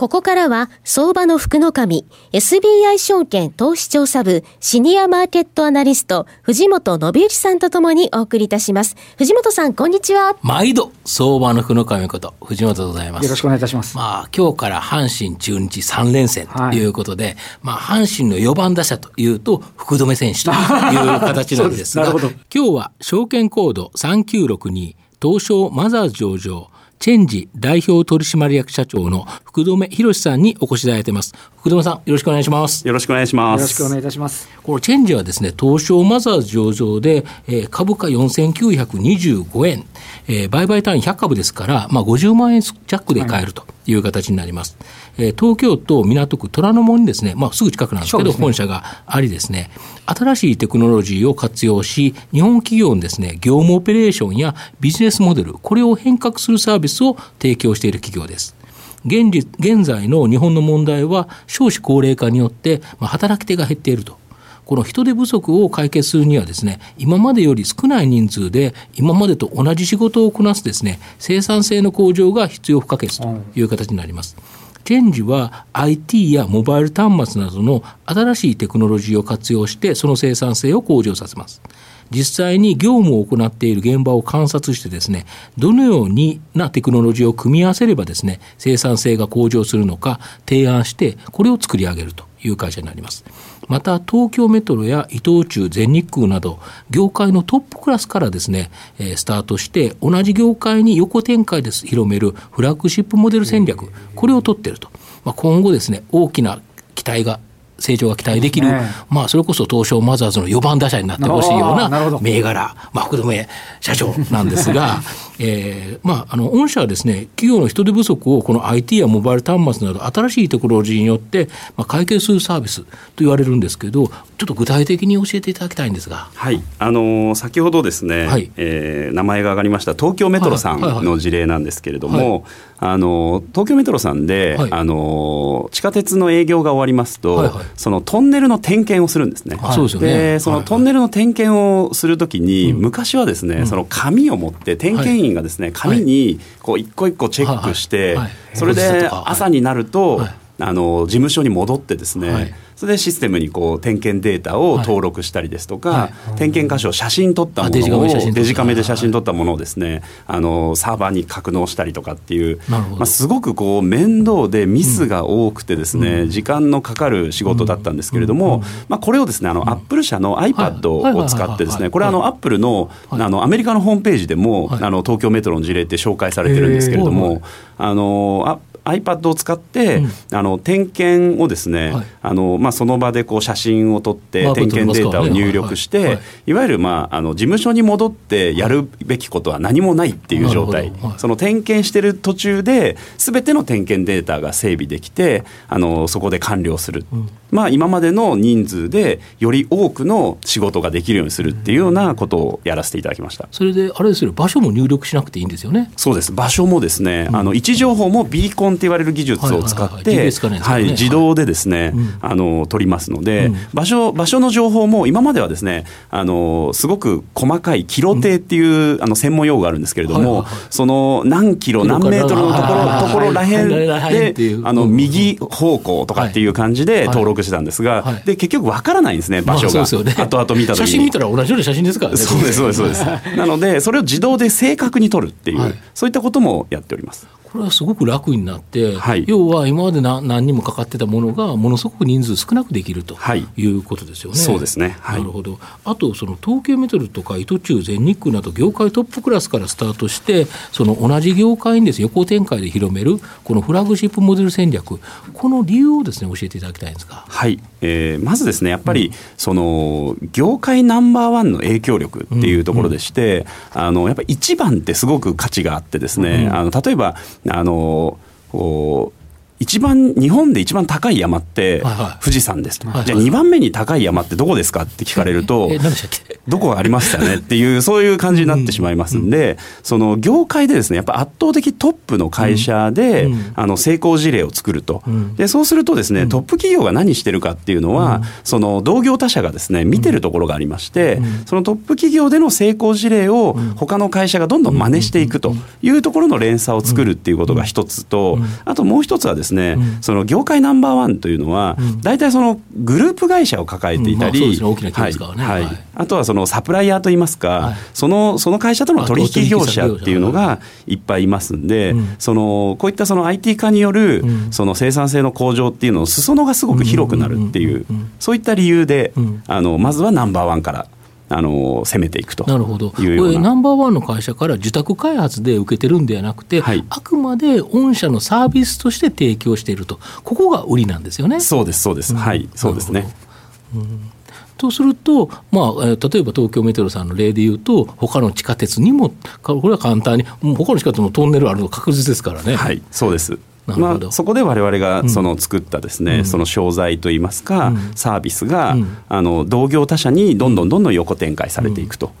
ここからは、相場の福の神、SBI 証券投資調査部、シニアマーケットアナリスト、藤本信之さんとともにお送りいたします。藤本さん、こんにちは。毎度、相場の福の神こと、藤本でございます。よろしくお願いいたします。まあ、今日から阪神中日3連戦ということで、はい、まあ、阪神の4番打者というと、福留選手という形 なんですが、す今日は証券コード3962、東証マザーズ上場、チェンジ代表取締役社長の福留博さんにお越しいただいてます。福留さん、よろしくお願いします。よろしくお願いします。よろしくお願いいたします。このチェンジはですね、東証マザーズ上場で、えー、株価4925円、えー、売買単位100株ですから、まあ、50万円弱で買えるという形になります。はいえ東京都港区虎ノ門にですね、まあ、すぐ近くなんですけど、ね、本社がありですね、新しいテクノロジーを活用し、日本企業のですね、業務オペレーションやビジネスモデル、これを変革するサービスを提供している企業です。現現在の日本の問題は少子高齢化によって、まあ、働き手が減っていると。この人手不足を解決するにはですね、今までより少ない人数で、今までと同じ仕事をこなすですね、生産性の向上が必要不可欠という形になります。うんチェンジは IT やモバイル端末などの新しいテクノロジーを活用してその生産性を向上させます。実際に業務を行っている現場を観察してですね、どのようになテクノロジーを組み合わせればですね、生産性が向上するのか提案して、これを作り上げるという会社になります。また東京メトロや伊藤忠全日空など業界のトップクラスからですね、えスタートして同じ業界に横展開です。広めるフラッグシップモデル戦略。これを取っていると、まあ、今後ですね大きな期待が成長が期待できる、ね、まあ、それこそ東証マザーズの4番打者になってほしいような銘柄、まあ、福留社長なんですが、えーまあ、あの御社はですね、企業の人手不足をこの IT やモバイル端末など新しいテクノロジーによって、まあ、解決するサービスと言われるんですけど、ちょっと具体的に教えていただきたいんですが。はい、あのー、先ほどですね、はい、えー、名前が挙がりました東京メトロさんの事例なんですけれども、あの東京メトロさんで、はい、あの地下鉄の営業が終わりますと、はいはい、そのトンネルの点検をするんですね。はい、でそのトンネルの点検をするときに、昔はですね、うん、その紙を持って点検員がですね、紙にこう一個一個チェックして、それで朝になると、あの事務所に戻ってですね、それでシステムにこう点検データを登録したりですとか、はい。はい、点検箇所を写真撮ったものをデジカメで写真撮ったものをですね、あのサーバーに格納したりとかっていう、まあ、すごくこう面倒でミスが多くてですね、うん、時間のかかる仕事だったんですけれども、まあ、これをですねあのアップル社の iPad を使ってですねこれあのアップルのあのアメリカのホームページでも、あの東京メトロの事例って紹介されてるんですけれども、あのあ iPad を使って、うん、あの点検をですね、はい、あのまあ、その場でこう写真を撮って点検データを入力して、い。わゆる、まあ、あの事務所に戻ってやるべきことは何もないっていう状態、はい、その点検してる途中ですべての点検データが整備できてあのそこで完了する、うん、まあ、今までの人数でより多くの仕事ができるようにするっていうようなことをやらせていただきました。それであれですよ場所も入力しなくていいんですよね。そうです。場所もですね、うん、あの位置情報もビーコンって言われる技術を使って、はい、自動でですね、あの取りますので、場所場所の情報も今まではですね、あのすごく細かいキロ定っていう、あの専門用語があるんですけれども、その何キロ何メートルのところところらへんで、あの右方向とかっていう感じで登録してたんですが、で結局わからないんですね場所が、後々見た時に写真見たら同じような写真ですからね。そうですそうですそうです。なのでそれを自動で正確に撮るっていう、そういったこともやっております。これはすごく楽になって、はい、要は今まで何何人もかかってたものがものすごく人数少なくできるとい。うことですよね。そうですね、はい、なるほど。あとその東京メトロとか伊藤忠全日空など業界トップクラスからスタートしてその同じ業界にです横展開で広めるこのフラッグシップモデル戦略。この理由をですね教えていただきたいんですか。はい、えー、まずですねやっぱり、うん、その業界ナンバーワンの影響力っていうところでして、うんうん、あのやっぱり一番ってすごく価値があってですね、あの例えばあのこう一番日本で一番高い山って富士山ですと、はいはい、じゃあ2番目に高い山ってどこですかって聞かれると、どこがありましたねっていうそういう感じになってしまいますんで、その業界でですねやっぱ圧倒的トップの会社で、あの成功事例を作ると、でそうするとですねトップ企業が何してるかっていうのは、その同業他社がですね見てるところがありまして、そのトップ企業での成功事例を他の会社がどんどん真似していくというところの連鎖を作るっていうことが一つと、あともう一つはですね、その業界ナンバーワンというのは、大体そのグループ会社を抱えていたり、はい。あとはそのサプライヤーといいますか、そのその会社との取引業者っていうのがいっぱいいますんで、そのこういったその IT 化によるその生産性の向上っていうのを裾野がすごく広くなるっていう、そういった理由で、あのまずはナンバーワンから。あの攻めていくとなるほど。これナンバーワンの会社から受託開発で受けてるんではなくて、はい、あくまで御社のサービスとして提供していると。ここが売りなんですよね。そうですそうです、うん、はいそうですね、うん、とすると、まあ、例えば東京メトロさんの例でいうと他の地下鉄にもこれは簡単に他の地下鉄もトンネルあるの確実ですからね。はいそうです。まあ、そこで我々がその作ったですね、うん、その商材といいますか、うん、サービスが、うん、あの同業他社にどんどんどんどん横展開されていくと。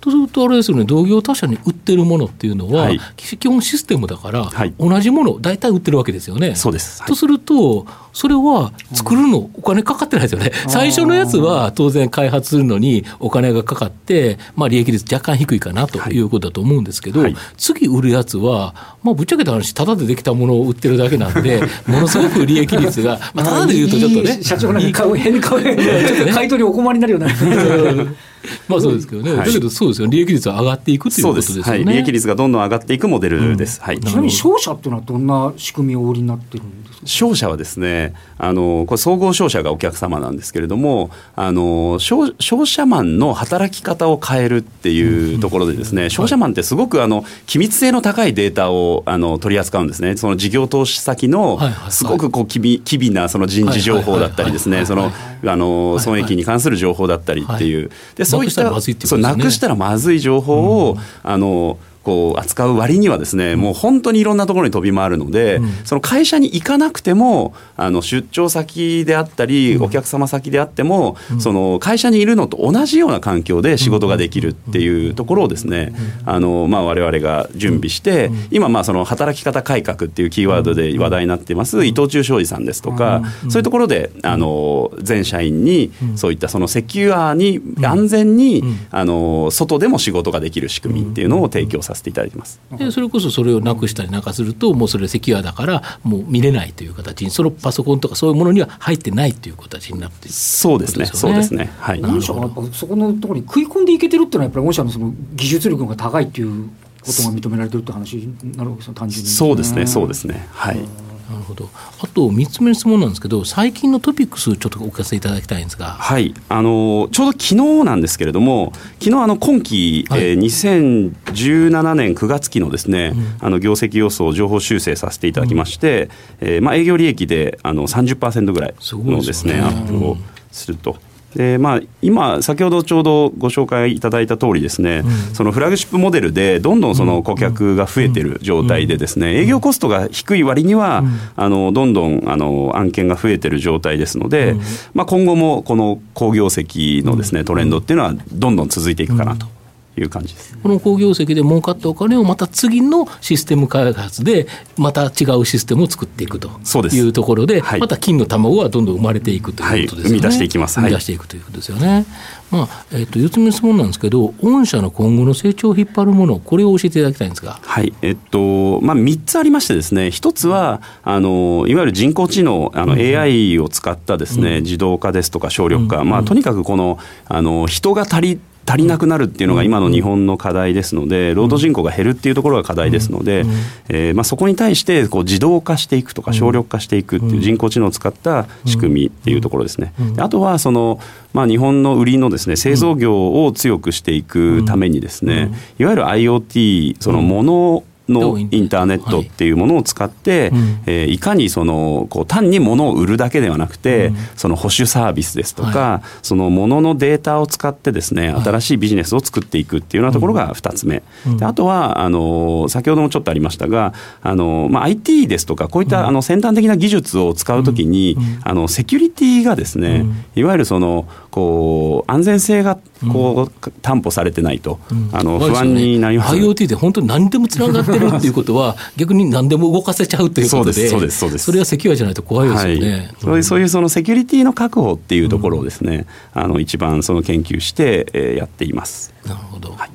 とするとあれですよね同業他社に売ってるものっていうのは、はい、基本システムだから、はい、同じもの大体売ってるわけですよね。そうです、はい、とするとそれは作るのお金かかってないですよね。最初のやつは当然開発するのにお金がかかって、まあ、利益率若干低いかなとい。うことだと思うんですけど、次売るやつは、まあ、ぶっちゃけた話ただでできたものを売ってるだけなんでものすごく利益率が、まあ、ただで言うとちょっとね。社長なんか買う変買う 買い取りお困りになるような。まあそうですけどね、だけどそうですよ、利益率は上がっていくということですよね。利益率がどんどん上がっていくモデルです。はい、ちなみに商社っていうのはどんな仕組みをお売りになってるんですか？商社はですね、あのこれ総合商社がお客様なんですけれども、あの商商社マンの働き方を変えるっていうところでですね、商社マンってすごくあの機密性の高いデータをあの取り扱うんですね。その事業投資先のすごくこう機微機微なその人事情報だったりですね、そのあの損益に関する情報だったりっていう、でそういったそうなくしたらまずい情報を、あのこう扱う割にはですね、もう本当にいろんなところに飛び回るので、その会社に行かなくてもあの出張先であったり、お客様先であっても、その会社にいるのと同じような環境で仕事ができるっていうところをですね、あのまあ我々が準備して、今まあその働き方改革っていうキーワードで話題になっています伊藤忠商事さんですとか、そういうところであの全社員にそういったそのセキュアに安全にあの外でも仕事ができる仕組みっていうのを提供させていただいてます。でそれこそそれをなくしたりなんかするともうそれセキュアだからもう見れないという形にそのパソコンとかそういうものには入ってないという形になってそうですね。そうですね。はい。御社がやっぱそこのところに食い込んでいけてるっていうのはやっぱり御社のその技術力が高いっていうことが認められてるって話になるわけですよ単純に、そうですね。そうですね。はい、なるほど。あと3つ目の質問なんですけど最近のトピックスちょっとお聞かせいただきたいんですが。はい。あのちょうど昨日なんですけれども昨日あの今期、はい、えー、2017年9月期のですね、うん、あの業績予想を情報修正させていただきまして、うん、えー、まあ、営業利益であの30%ぐらいのですね、ね、アップをすると。でまあ、今、先ほどちょうどご紹介いただいた通りですね、うん、そのフラグシップモデルでどんどんその顧客が増えてる状態でですね、営業コストが低い割には、あのどんどんあの案件が増えてる状態ですので、まあ、今後もこの好業績のですねトレンドっていうのはどんどん続いていくかなと。いう感じです。この好業績で儲かったお金をまた次のシステム開発でまた違うシステムを作っていくというところで、はい、また金の卵はどんどん生まれていくということですね、はい、生み出していきます、生み出していくということですよね。まあえーと、4つ目の質問なんですけど、御社の今後の成長を引っ張るもの、これを教えていただきたいんですが、はい。えっとまあ、3つありまして、ですね。1つはあのいわゆる人工知能、あの AI を使ったですね、うん、自動化ですとか省力化、うん、まあ、とにかくこのあの人が足り足りなくなるっていうのが今の日本の課題ですので、労働人口が減るっていうところが課題ですので、えーまあ、そこに対してこう自動化していくとか省力化していくっていう人工知能を使った仕組みっていうところですね。あとはその、まあ、日本の売りのですね製造業を強くしていくためにですね、いわゆる IoT そのもののインターネット？っていうものを使って、はい。えー、いかにそのこう単に物を売るだけではなくて、うん、その保守サービスですとか、はい、その物のデータを使ってですね新しいビジネスを作っていくっていうようなところが2つ目、うん、であとはあの先ほどもちょっとありましたがあの、まあ、IT ですとかこういったあの先端的な技術を使うときに、あのセキュリティがですね、いわゆるそのこう安全性がこう担保されてないと、あの不安になります、ね、IoT で本当に何でもつながってるっていうことは逆に何でも動かせちゃうということでそうですそうですそれはセキュアじゃないと怖いですよね、はい、そういうそのセキュリティの確保っていうところをですね、あの一番その研究して、えー、やっています。なるほど、はい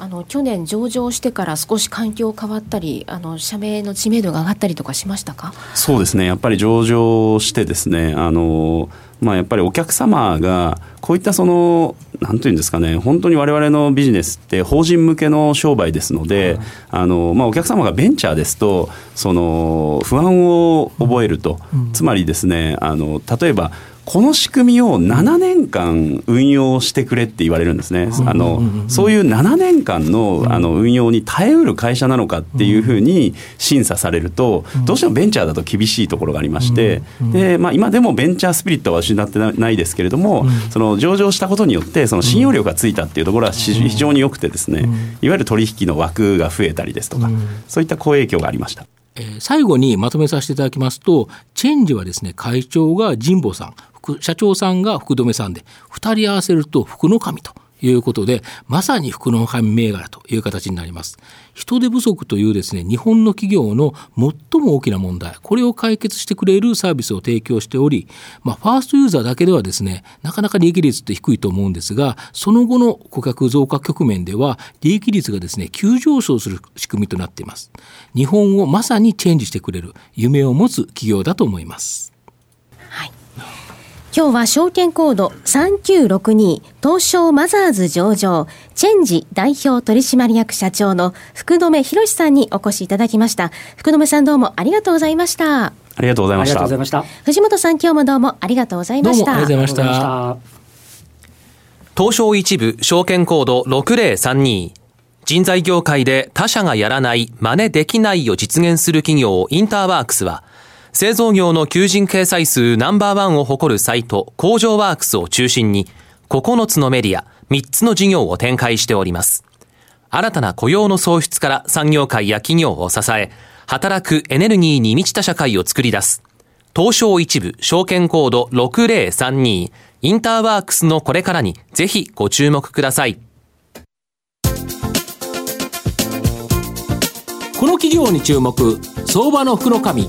あの去年上場してから少し環境変わったりあの社名の知名度が上がったりとかしましたか？そうですね。やっぱり上場してですねあのまあ、やっぱりお客様がこういったそのなんていうんですかね本当に我々のビジネスって法人向けの商売ですので、あのまあ、お客様がベンチャーですとその不安を覚えると、つまりですねあの例えばこの仕組みを7年間運用してくれって言われるんですね。あのそういう7年間のあの運用に耐えうる会社なのかっていうふうに審査されると、どうしてもベンチャーだと厳しいところがありまして、でまあ、今でもベンチャースピリットは失ってないですけれども、その上場したことによってその信用力がついたっていうところは非常に良くてですね、いわゆる取引の枠が増えたりですとか、そういった好影響がありました。最後にまとめさせていただきますとチェンジはですね会長が神保さん社長さんが福留さんで2人合わせると福の神ということでまさに福の神銘柄という形になります。人手不足というですね日本の企業の最も大きな問題。これを解決してくれるサービスを提供しており、まあ、ファーストユーザーだけではですねなかなか利益率って低いと思うんですがその後の顧客増加局面では利益率がですね急上昇する仕組みとなっています。日本をまさにチェンジしてくれる夢を持つ企業だと思います。今日は証券コード3962東証マザーズ上場チェンジ代表取締役社長の福留博さんにお越しいただきました。福留さんどうもありがとうございました。ありがとうございました。藤本さん今日もどうもありがとうございました。ありがとうございました。東証一部証券コード6032人材業界で他社がやらない真似できないを実現する企業インターワークスは製造業の求人掲載数ナンバーワンを誇るサイト工場ワークスを中心に9つのメディア3つの事業を展開しております。新たな雇用の創出から産業界や企業を支え、働くエネルギーに満ちた社会を作り出す。東証一部証券コード6032インターワークスのこれからにぜひご注目ください。この企業に注目、相場の福の神。